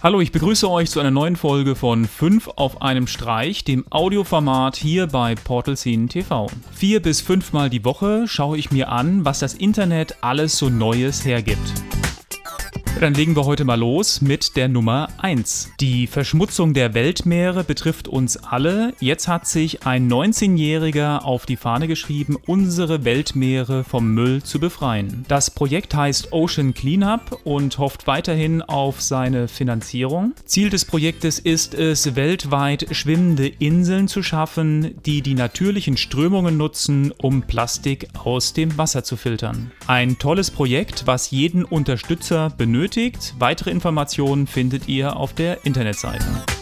Hallo, ich begrüße euch zu einer neuen Folge von 5 auf einem Streich, dem Audioformat hier bei Portal Scene TV. Vier bis fünfmal die Woche schaue ich mir an, was das Internet alles so Neues hergibt. Dann legen wir heute mal los mit der Nummer 1. Die Verschmutzung der Weltmeere betrifft uns alle. Jetzt hat sich ein 19-Jähriger auf die Fahne geschrieben, unsere Weltmeere vom Müll zu befreien. Das Projekt heißt Ocean Cleanup und hofft weiterhin auf seine Finanzierung. Ziel des Projektes ist es, weltweit schwimmende Inseln zu schaffen, die die natürlichen Strömungen nutzen, um Plastik aus dem Wasser zu filtern. Ein tolles Projekt, was jeden Unterstützer benötigt benötigt. Weitere Informationen findet ihr auf der Internetseite.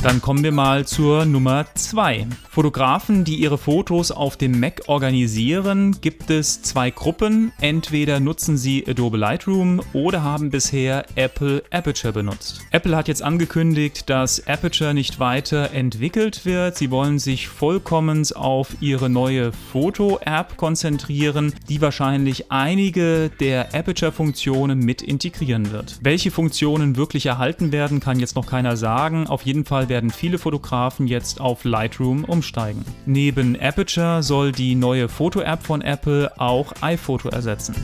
Dann kommen wir mal zur Nummer 2. Fotografen, die ihre Fotos auf dem Mac organisieren, gibt es zwei Gruppen. Entweder nutzen sie Adobe Lightroom oder haben bisher Apple Aperture benutzt. Apple hat jetzt angekündigt, dass Aperture nicht weiter entwickelt wird. Sie wollen sich vollkommen auf ihre neue Foto-App konzentrieren, die wahrscheinlich einige der Aperture-Funktionen mit integrieren wird. Welche Funktionen wirklich erhalten werden, kann jetzt noch keiner sagen. Auf jeden Fall werden viele Fotografen jetzt auf Lightroom umsteigen. Neben Aperture soll die neue Foto-App von Apple auch iPhoto ersetzen.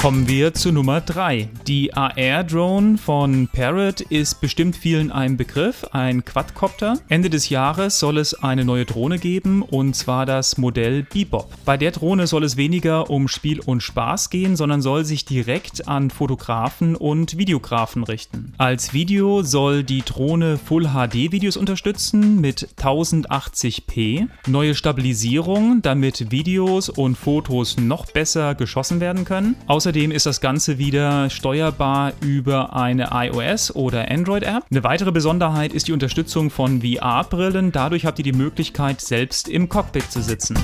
Kommen wir zu Nummer 3. Die AR-Drone von Parrot ist bestimmt vielen ein Begriff, ein Quadcopter. Ende des Jahres soll es eine neue Drohne geben und zwar das Modell Bebop. Bei der Drohne soll es weniger um Spiel und Spaß gehen, sondern soll sich direkt an Fotografen und Videografen richten. Als Video soll die Drohne Full HD Videos unterstützen mit 1080p, neue Stabilisierung, damit Videos und Fotos noch besser geschossen werden können. Außerdem Außerdem ist das Ganze wieder steuerbar über eine iOS- oder Android-App. Eine weitere Besonderheit ist die Unterstützung von VR-Brillen. Dadurch habt ihr die Möglichkeit, selbst im Cockpit zu sitzen.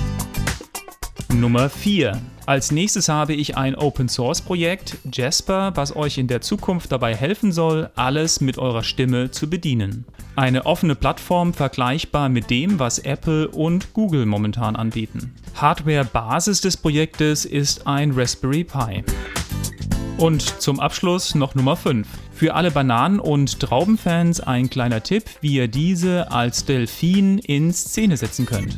Nummer 4. Als nächstes habe ich ein Open Source Projekt, Jasper, was euch in der Zukunft dabei helfen soll, alles mit eurer Stimme zu bedienen. Eine offene Plattform vergleichbar mit dem, was Apple und Google momentan anbieten. Hardware-Basis des Projektes ist ein Raspberry Pi. Und zum Abschluss noch Nummer 5. Für alle Bananen- und Traubenfans ein kleiner Tipp, wie ihr diese als Delfin in Szene setzen könnt.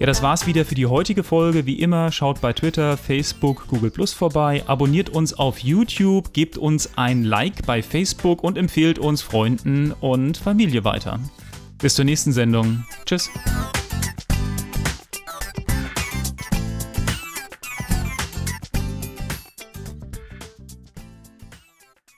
Ja, das war's wieder für die heutige Folge. Wie immer, schaut bei Twitter, Facebook, Google Plus vorbei, abonniert uns auf YouTube, gebt uns ein Like bei Facebook und empfehlt uns Freunden und Familie weiter. Bis zur nächsten Sendung. Tschüss.